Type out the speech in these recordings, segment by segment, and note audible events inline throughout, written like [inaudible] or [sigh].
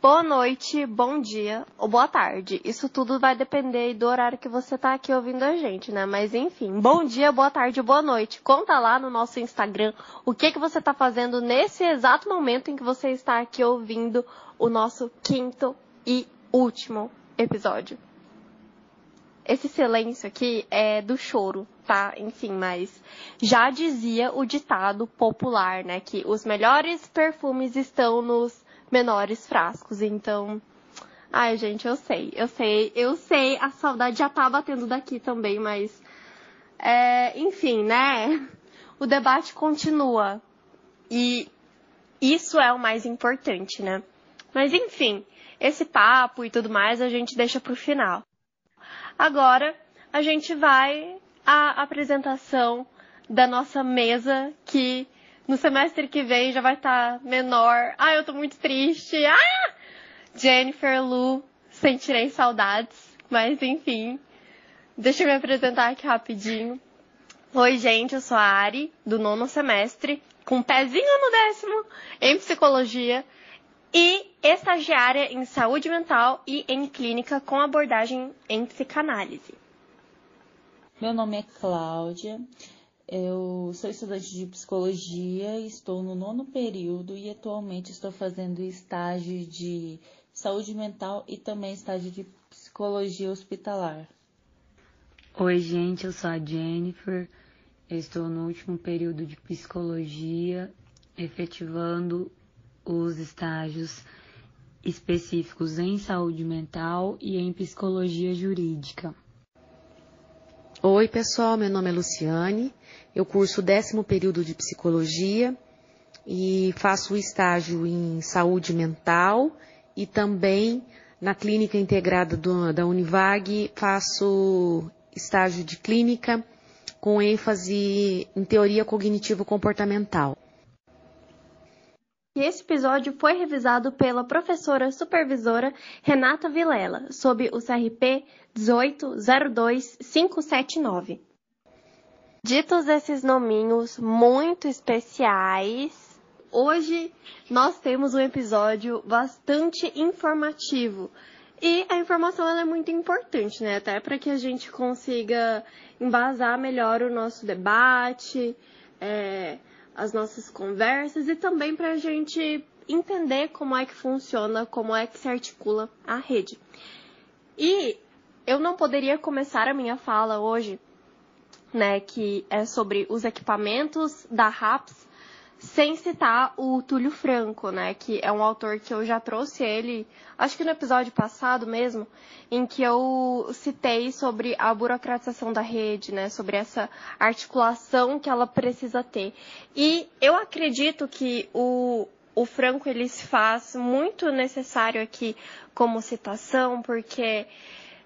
boa noite, bom dia ou boa tarde. Isso tudo vai depender do horário que você tá aqui ouvindo a gente, né? Mas enfim, bom dia, boa tarde, boa noite. Conta lá no nosso Instagram o que que você tá fazendo nesse exato momento em que você está aqui ouvindo o nosso quinto e último episódio. Esse silêncio aqui é do choro, tá? Enfim, mas já dizia o ditado popular, né? Que os melhores perfumes estão nos menores frascos. Então, ai, gente, eu sei, eu sei, eu sei, a saudade já tá batendo daqui também, mas. É, enfim, né? O debate continua. E isso é o mais importante, né? Mas enfim, esse papo e tudo mais a gente deixa pro final. Agora a gente vai à apresentação da nossa mesa que no semestre que vem já vai estar tá menor. Ah, eu tô muito triste. Ah! Jennifer Lu, sentirei saudades, mas enfim. Deixa eu me apresentar aqui rapidinho. Oi, gente, eu sou a Ari, do nono semestre, com um pezinho no décimo, em psicologia e estagiária em saúde mental e em clínica com abordagem em psicanálise. Meu nome é Cláudia, eu sou estudante de psicologia, estou no nono período e atualmente estou fazendo estágio de saúde mental e também estágio de psicologia hospitalar. Oi, gente, eu sou a Jennifer, estou no último período de psicologia, efetivando os estágios específicos em saúde mental e em psicologia jurídica. Oi, pessoal, meu nome é Luciane, eu curso o décimo período de psicologia e faço estágio em saúde mental e também na clínica integrada do, da Univag faço estágio de clínica com ênfase em teoria cognitivo-comportamental. E esse episódio foi revisado pela professora supervisora Renata Vilela, sob o CRP 1802579. Ditos esses nominhos muito especiais, hoje nós temos um episódio bastante informativo. E a informação é muito importante, né? Até para que a gente consiga embasar melhor o nosso debate, é, as nossas conversas e também para a gente entender como é que funciona, como é que se articula a rede. E eu não poderia começar a minha fala hoje, né, que é sobre os equipamentos da RAPS, sem citar o Túlio Franco, né, que é um autor que eu já trouxe ele, acho que no episódio passado mesmo, em que eu citei sobre a burocratização da rede, né, sobre essa articulação que ela precisa ter. E eu acredito que o, o Franco ele se faz muito necessário aqui como citação, porque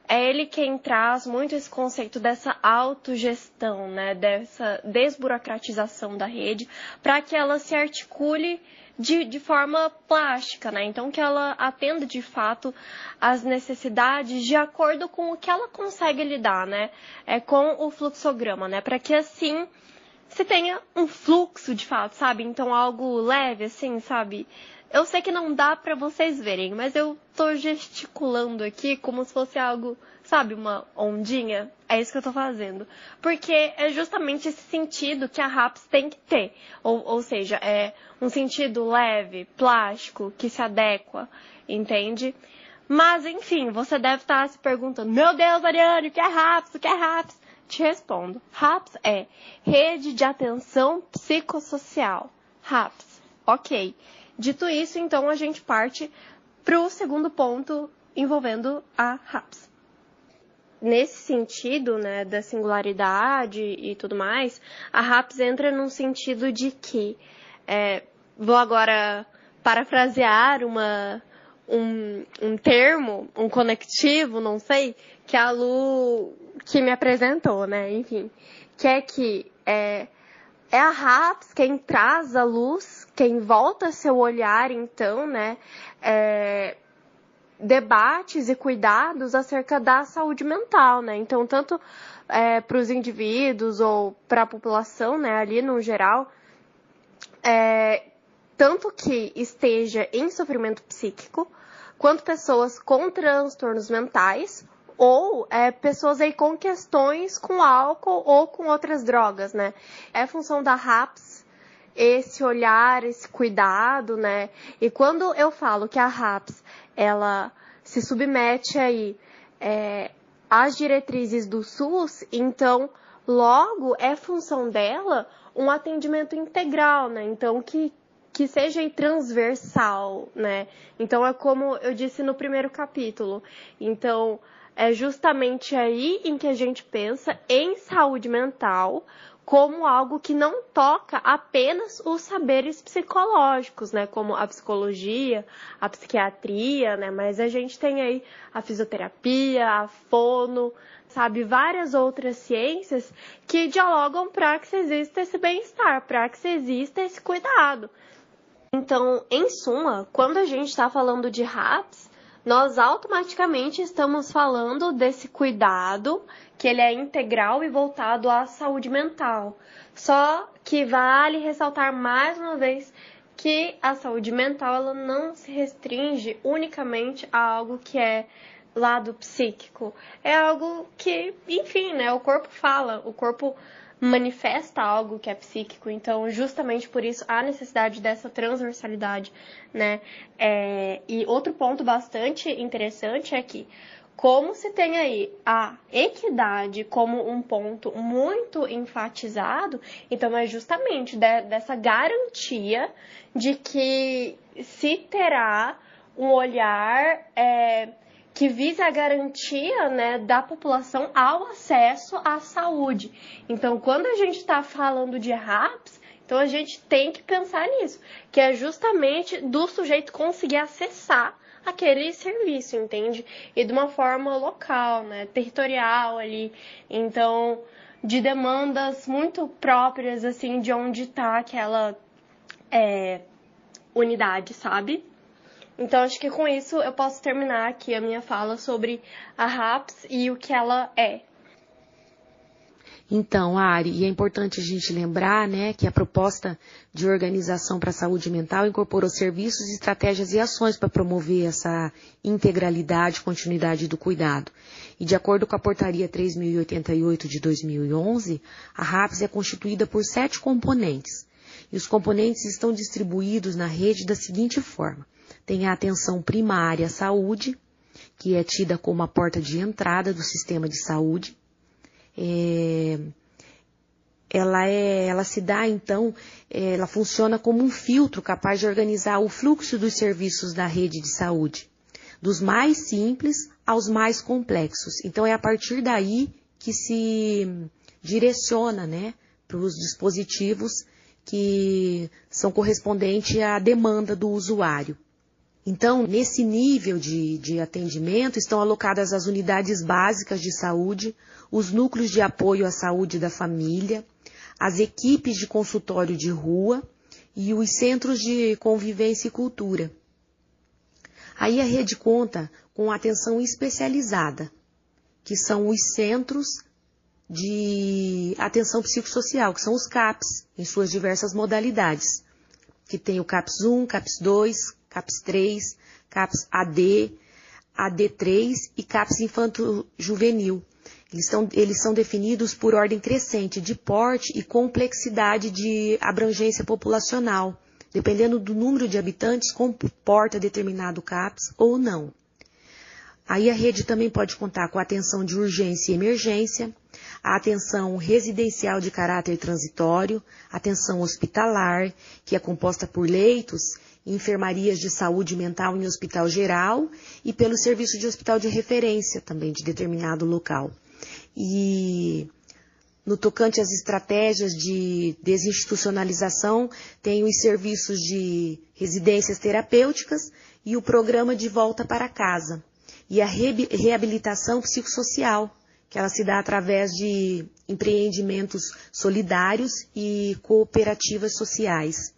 é ele quem traz muito esse conceito dessa autogestão, né, dessa desburocratização da rede, para que ela se articule de, de forma plástica, né? Então que ela atenda de fato as necessidades de acordo com o que ela consegue lidar, né? É com o fluxograma, né? Para que assim se tenha um fluxo de fato, sabe? Então algo leve, assim, sabe? Eu sei que não dá para vocês verem, mas eu tô gesticulando aqui como se fosse algo, sabe, uma ondinha. É isso que eu tô fazendo. Porque é justamente esse sentido que a RAPS tem que ter. Ou, ou seja, é um sentido leve, plástico, que se adequa, entende? Mas, enfim, você deve estar se perguntando: Meu Deus, Ariane, o que é RAPS? O que é RAPS? Te respondo: RAPS é Rede de Atenção Psicossocial. RAPS. Ok. Dito isso, então a gente parte para o segundo ponto envolvendo a RAPS. Nesse sentido, né, da singularidade e tudo mais, a RAPS entra num sentido de que, é, vou agora parafrasear uma, um, um termo, um conectivo, não sei, que a Lu que me apresentou, né, enfim, que é que é, é a RAPS quem traz a luz quem volta seu olhar, então, né, é, debates e cuidados acerca da saúde mental, né? Então, tanto é, para os indivíduos ou para a população, né, ali no geral, é, tanto que esteja em sofrimento psíquico, quanto pessoas com transtornos mentais ou é, pessoas aí com questões com álcool ou com outras drogas, né? É função da RAPS esse olhar, esse cuidado, né? E quando eu falo que a RAPS ela se submete aí é, às diretrizes do SUS, então logo é função dela um atendimento integral, né? Então que que seja transversal, né? Então é como eu disse no primeiro capítulo. Então é justamente aí em que a gente pensa em saúde mental como algo que não toca apenas os saberes psicológicos, né, como a psicologia, a psiquiatria, né, mas a gente tem aí a fisioterapia, a fono, sabe, várias outras ciências que dialogam para que exista esse bem-estar, para que exista esse cuidado. Então, em suma, quando a gente está falando de RAPS, nós automaticamente estamos falando desse cuidado que ele é integral e voltado à saúde mental. Só que vale ressaltar mais uma vez que a saúde mental ela não se restringe unicamente a algo que é lado psíquico. É algo que, enfim, né, o corpo fala, o corpo manifesta algo que é psíquico. Então, justamente por isso, há necessidade dessa transversalidade, né? É, e outro ponto bastante interessante é que, como se tem aí a equidade como um ponto muito enfatizado, então é justamente de, dessa garantia de que se terá um olhar é, que visa a garantia né, da população ao acesso à saúde. Então, quando a gente está falando de RAPS, então a gente tem que pensar nisso, que é justamente do sujeito conseguir acessar aquele serviço, entende? E de uma forma local, né, territorial ali. Então, de demandas muito próprias, assim, de onde está aquela é, unidade, sabe? Então, acho que com isso eu posso terminar aqui a minha fala sobre a RAPS e o que ela é. Então, Ari, e é importante a gente lembrar, né, que a proposta de organização para a saúde mental incorporou serviços, estratégias e ações para promover essa integralidade e continuidade do cuidado. E de acordo com a portaria 3088 de 2011, a RAPS é constituída por sete componentes. E os componentes estão distribuídos na rede da seguinte forma: tem a atenção primária à saúde, que é tida como a porta de entrada do sistema de saúde. É, ela, é, ela se dá, então, é, ela funciona como um filtro capaz de organizar o fluxo dos serviços da rede de saúde, dos mais simples aos mais complexos. Então, é a partir daí que se direciona né, para os dispositivos que são correspondentes à demanda do usuário. Então, nesse nível de, de atendimento estão alocadas as unidades básicas de saúde, os núcleos de apoio à saúde da família, as equipes de consultório de rua e os centros de convivência e cultura. Aí a rede conta com atenção especializada, que são os centros de atenção psicossocial, que são os CAPs, em suas diversas modalidades, que tem o CAPS 1, CAPS 2, CAPS 3, CAPS AD, AD3 e CAPS infanto-juvenil. Eles, eles são definidos por ordem crescente de porte e complexidade de abrangência populacional, dependendo do número de habitantes, comporta determinado CAPS ou não. Aí a rede também pode contar com atenção de urgência e emergência, a atenção residencial de caráter transitório, atenção hospitalar, que é composta por leitos enfermarias de saúde mental em hospital geral e pelo serviço de hospital de referência também de determinado local. E no tocante às estratégias de desinstitucionalização, tem os serviços de residências terapêuticas e o programa de volta para casa. E a reabilitação psicossocial, que ela se dá através de empreendimentos solidários e cooperativas sociais.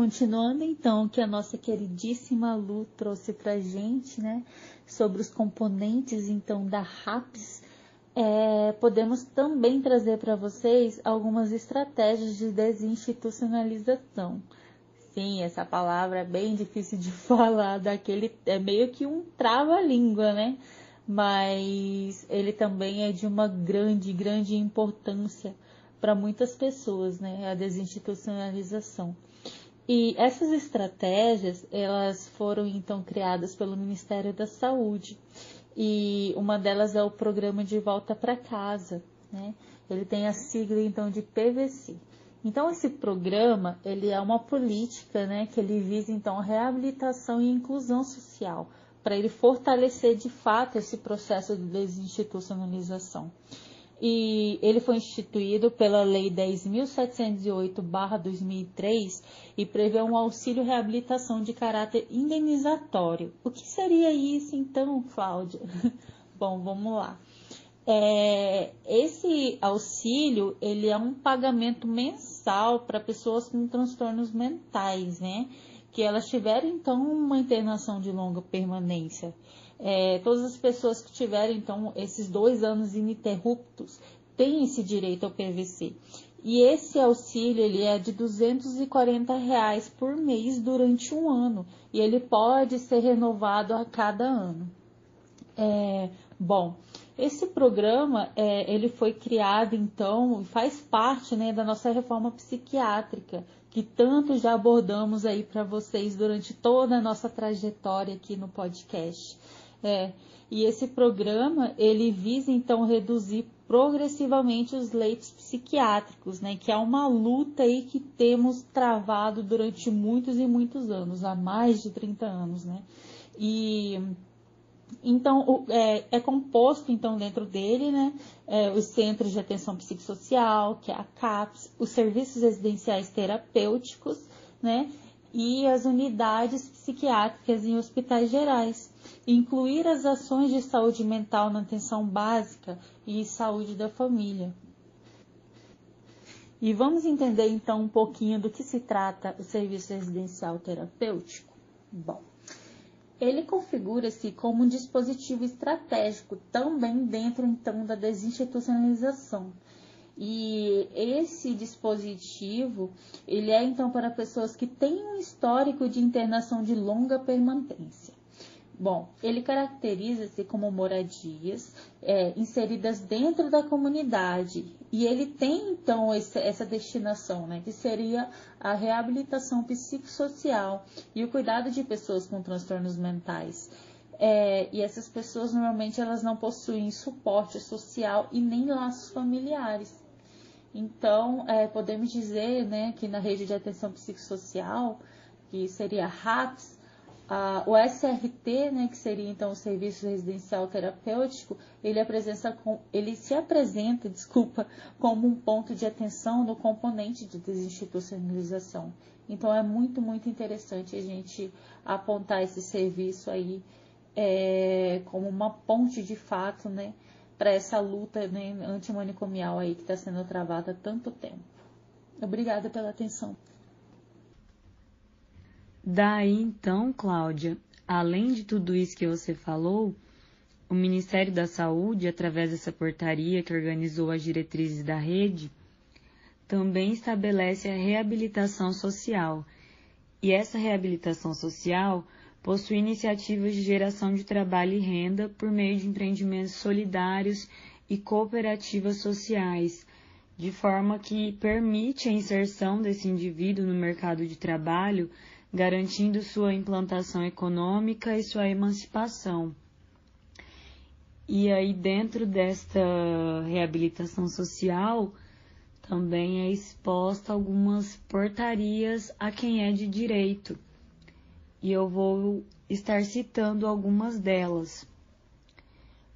Continuando então o que a nossa queridíssima Lu trouxe pra gente, né, sobre os componentes então da RAPS, é, podemos também trazer para vocês algumas estratégias de desinstitucionalização. Sim, essa palavra é bem difícil de [laughs] falar, daquele é meio que um trava-língua, né? Mas ele também é de uma grande, grande importância para muitas pessoas, né? A desinstitucionalização. E essas estratégias, elas foram então criadas pelo Ministério da Saúde. E uma delas é o programa de volta para casa, né? Ele tem a sigla então de PVC. Então esse programa, ele é uma política, né, que ele visa então a reabilitação e inclusão social, para ele fortalecer de fato esse processo de desinstitucionalização e ele foi instituído pela Lei 10.708-2003 e prevê um auxílio reabilitação de caráter indenizatório. O que seria isso então, Cláudia? [laughs] Bom, vamos lá. É, esse auxílio ele é um pagamento mensal para pessoas com transtornos mentais, né? Que elas tiveram então uma internação de longa permanência é, todas as pessoas que tiverem, então, esses dois anos ininterruptos têm esse direito ao PVC. E esse auxílio ele é de 240 reais por mês durante um ano e ele pode ser renovado a cada ano. É, bom, esse programa é, ele foi criado então e faz parte né, da nossa reforma psiquiátrica que tanto já abordamos aí para vocês durante toda a nossa trajetória aqui no podcast. É, e esse programa ele visa então reduzir progressivamente os leitos psiquiátricos, né? Que é uma luta aí que temos travado durante muitos e muitos anos, há mais de 30 anos, né? E então o, é, é, composto então dentro dele, né? É, os centros de atenção psicossocial, que é a CAPS, os serviços residenciais terapêuticos, né? E as unidades psiquiátricas em hospitais gerais incluir as ações de saúde mental na atenção básica e saúde da família. E vamos entender então um pouquinho do que se trata o serviço residencial terapêutico? Bom, ele configura-se como um dispositivo estratégico também dentro então da desinstitucionalização. E esse dispositivo, ele é então para pessoas que têm um histórico de internação de longa permanência. Bom, ele caracteriza-se como moradias é, inseridas dentro da comunidade e ele tem então esse, essa destinação, né, que seria a reabilitação psicossocial e o cuidado de pessoas com transtornos mentais. É, e essas pessoas normalmente elas não possuem suporte social e nem laços familiares. Então, é, podemos dizer né, que na rede de atenção psicossocial, que seria RAPS, ah, o SRT, né, que seria então o Serviço Residencial Terapêutico, ele, com, ele se apresenta, [laughs] desculpa, como um ponto de atenção no componente de desinstitucionalização. Então é muito, muito interessante a gente apontar esse serviço aí é, como uma ponte de fato, né, para essa luta né, antimanicomial aí que está sendo travada há tanto tempo. Obrigada pela atenção. Daí então, Cláudia, além de tudo isso que você falou, o Ministério da Saúde, através dessa portaria que organizou as diretrizes da rede, também estabelece a reabilitação social. E essa reabilitação social possui iniciativas de geração de trabalho e renda por meio de empreendimentos solidários e cooperativas sociais, de forma que permite a inserção desse indivíduo no mercado de trabalho garantindo sua implantação econômica e sua emancipação. E aí, dentro desta reabilitação social, também é exposta algumas portarias a quem é de direito. E eu vou estar citando algumas delas.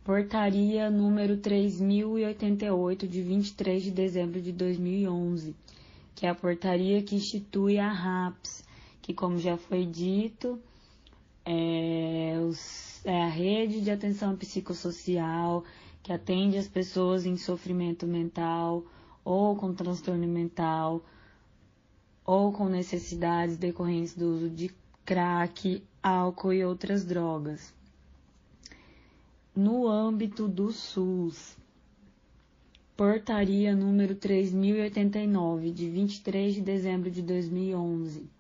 Portaria número 3088, de 23 de dezembro de 2011, que é a portaria que institui a RAPS, que, como já foi dito, é, os, é a rede de atenção psicossocial que atende as pessoas em sofrimento mental ou com transtorno mental ou com necessidades decorrentes do uso de crack, álcool e outras drogas. No âmbito do SUS, Portaria número 3089, de 23 de dezembro de 2011.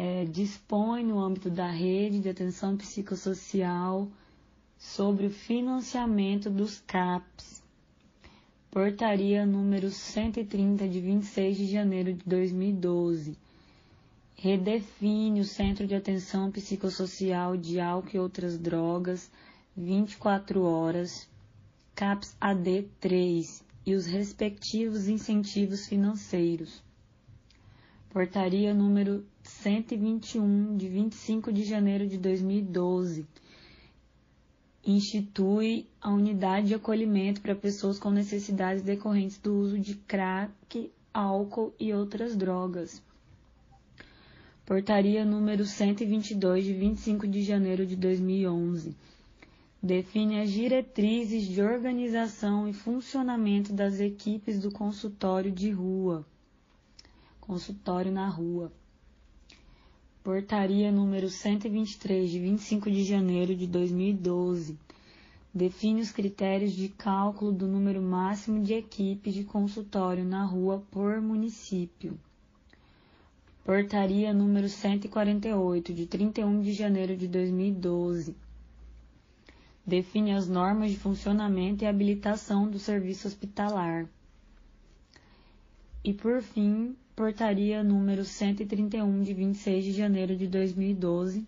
É, dispõe no âmbito da rede de atenção psicossocial sobre o financiamento dos CAPs. Portaria número 130 de 26 de janeiro de 2012. Redefine o Centro de Atenção Psicossocial de Álcool e Outras Drogas 24 horas, CAPS AD 3 e os respectivos incentivos financeiros. Portaria número 121 de 25 de janeiro de 2012 institui a unidade de acolhimento para pessoas com necessidades decorrentes do uso de crack, álcool e outras drogas. Portaria número 122 de 25 de janeiro de 2011 define as diretrizes de organização e funcionamento das equipes do consultório de rua. Consultório na rua. Portaria número 123, de 25 de janeiro de 2012, define os critérios de cálculo do número máximo de equipes de consultório na rua por município. Portaria número 148, de 31 de janeiro de 2012, define as normas de funcionamento e habilitação do serviço hospitalar. E por fim, portaria número 131 de 26 de janeiro de 2012,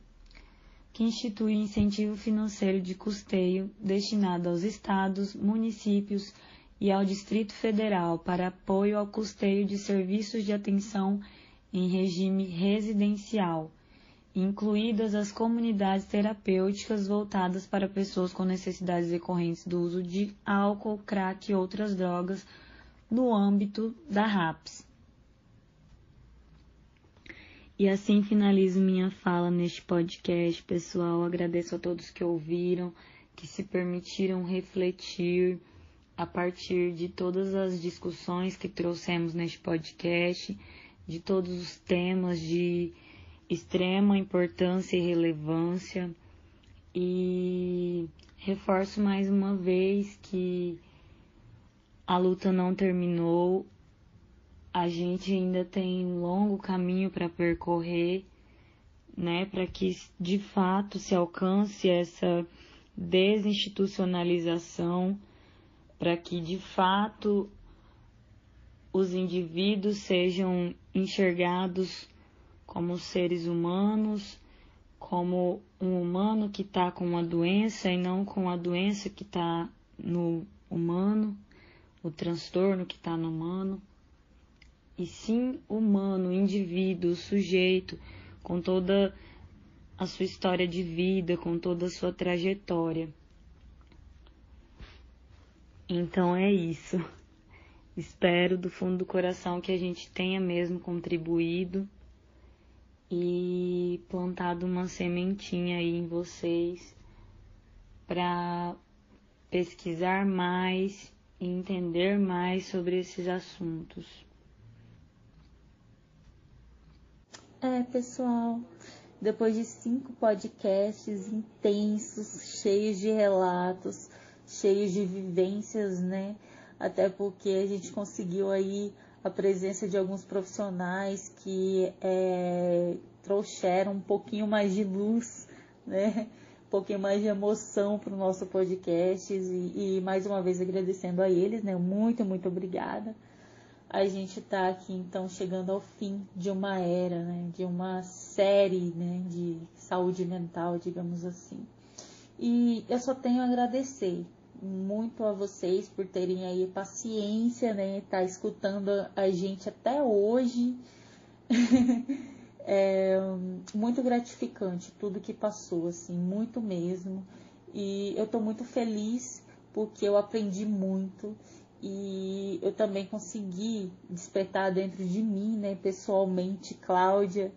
que institui incentivo financeiro de custeio destinado aos estados, municípios e ao Distrito Federal para apoio ao custeio de serviços de atenção em regime residencial, incluídas as comunidades terapêuticas voltadas para pessoas com necessidades decorrentes do uso de álcool, crack e outras drogas no âmbito da RAPS. E assim finalizo minha fala neste podcast, pessoal. Agradeço a todos que ouviram, que se permitiram refletir a partir de todas as discussões que trouxemos neste podcast, de todos os temas de extrema importância e relevância. E reforço mais uma vez que a luta não terminou, a gente ainda tem um longo caminho para percorrer, né, para que de fato se alcance essa desinstitucionalização, para que de fato os indivíduos sejam enxergados como seres humanos, como um humano que está com uma doença e não com a doença que está no humano, o transtorno que está no humano e sim humano, indivíduo, sujeito, com toda a sua história de vida, com toda a sua trajetória. Então é isso. Espero do fundo do coração que a gente tenha mesmo contribuído e plantado uma sementinha aí em vocês para pesquisar mais e entender mais sobre esses assuntos. É, pessoal, depois de cinco podcasts intensos, cheios de relatos, cheios de vivências, né? Até porque a gente conseguiu aí a presença de alguns profissionais que é, trouxeram um pouquinho mais de luz, né? Um pouquinho mais de emoção para o nosso podcast e, e mais uma vez agradecendo a eles, né? Muito, muito obrigada a gente está aqui então chegando ao fim de uma era, né, de uma série né, de saúde mental, digamos assim. E eu só tenho a agradecer muito a vocês por terem aí paciência, né, tá escutando a gente até hoje. [laughs] é muito gratificante tudo que passou, assim, muito mesmo. E eu estou muito feliz porque eu aprendi muito e eu também consegui despertar dentro de mim, né, pessoalmente, Cláudia,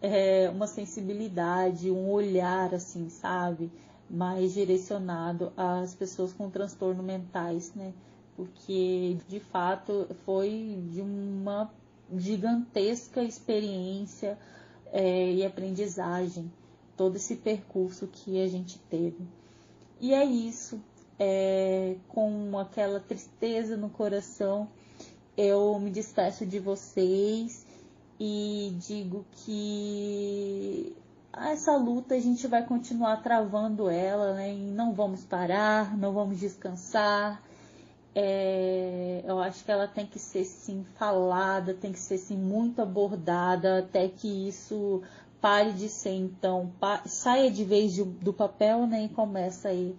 é, uma sensibilidade, um olhar, assim, sabe, mais direcionado às pessoas com transtorno mentais, né, porque de fato foi de uma gigantesca experiência é, e aprendizagem todo esse percurso que a gente teve. E é isso. É, com aquela tristeza no coração, eu me despeço de vocês e digo que essa luta a gente vai continuar travando ela, né? E não vamos parar, não vamos descansar. É, eu acho que ela tem que ser sim falada, tem que ser sim muito abordada até que isso pare de ser então saia de vez do papel, né? E começa aí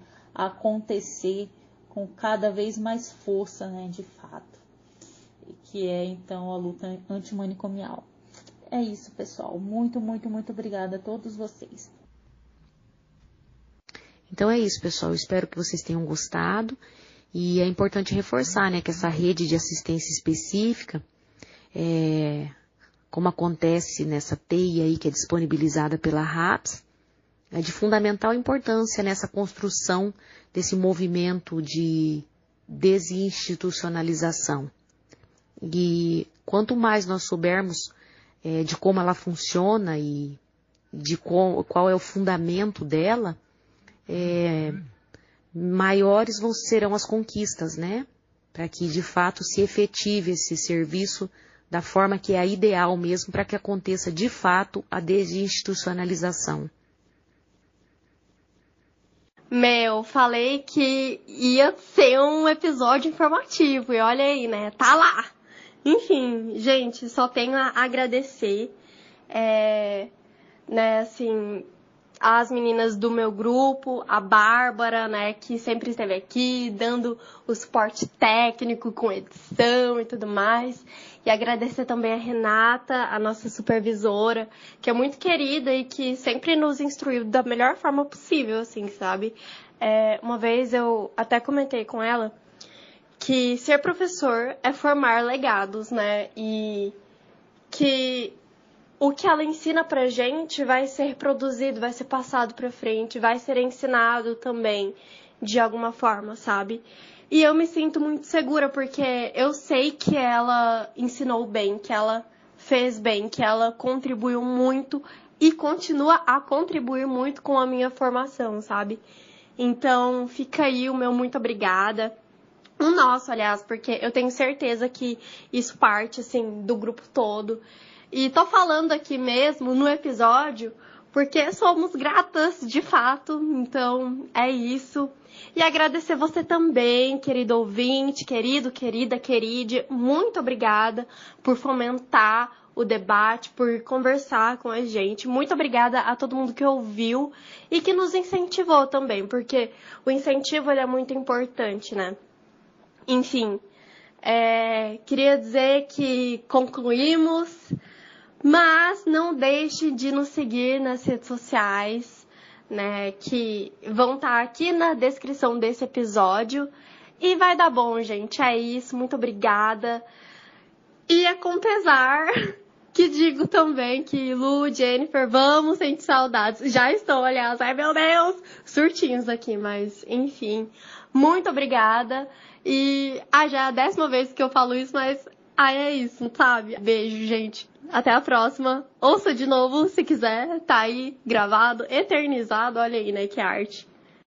acontecer com cada vez mais força, né? De fato, que é então a luta antimanicomial. É isso, pessoal. Muito, muito, muito obrigada a todos vocês. Então é isso, pessoal. Espero que vocês tenham gostado. E é importante reforçar, né, que essa rede de assistência específica, é, como acontece nessa teia aí que é disponibilizada pela RAPS, é de fundamental importância nessa construção desse movimento de desinstitucionalização. E quanto mais nós soubermos é, de como ela funciona e de qual, qual é o fundamento dela, é, maiores vão serão as conquistas, né? Para que de fato se efetive esse serviço da forma que é a ideal mesmo para que aconteça de fato a desinstitucionalização. Meu, falei que ia ser um episódio informativo e olha aí, né? Tá lá. Enfim, gente, só tenho a agradecer. É, né, assim, as meninas do meu grupo, a Bárbara, né, que sempre esteve aqui dando o suporte técnico com edição e tudo mais. E agradecer também a Renata, a nossa supervisora, que é muito querida e que sempre nos instruiu da melhor forma possível, assim, sabe? É, uma vez eu até comentei com ela que ser professor é formar legados, né? E que o que ela ensina pra gente vai ser produzido, vai ser passado pra frente, vai ser ensinado também de alguma forma, sabe? E eu me sinto muito segura porque eu sei que ela ensinou bem, que ela fez bem, que ela contribuiu muito e continua a contribuir muito com a minha formação, sabe? Então, fica aí o meu muito obrigada. O nosso, aliás, porque eu tenho certeza que isso parte, assim, do grupo todo. E tô falando aqui mesmo no episódio porque somos gratas de fato. Então é isso. E agradecer você também, querido ouvinte, querido, querida, queride. Muito obrigada por fomentar o debate, por conversar com a gente. Muito obrigada a todo mundo que ouviu e que nos incentivou também, porque o incentivo é muito importante, né? Enfim, é, queria dizer que concluímos. Mas não deixe de nos seguir nas redes sociais, né? Que vão estar tá aqui na descrição desse episódio. E vai dar bom, gente. É isso. Muito obrigada. E é com pesar [laughs] que digo também que Lu, Jennifer, vamos sentir saudades. Já estou, aliás. Ai, meu Deus! Surtinhos aqui, mas enfim. Muito obrigada. E ah, já é a décima vez que eu falo isso, mas ah, é isso, sabe? Beijo, gente. Até a próxima. Ouça de novo se quiser. Tá aí gravado, eternizado. Olha aí, né? Que arte.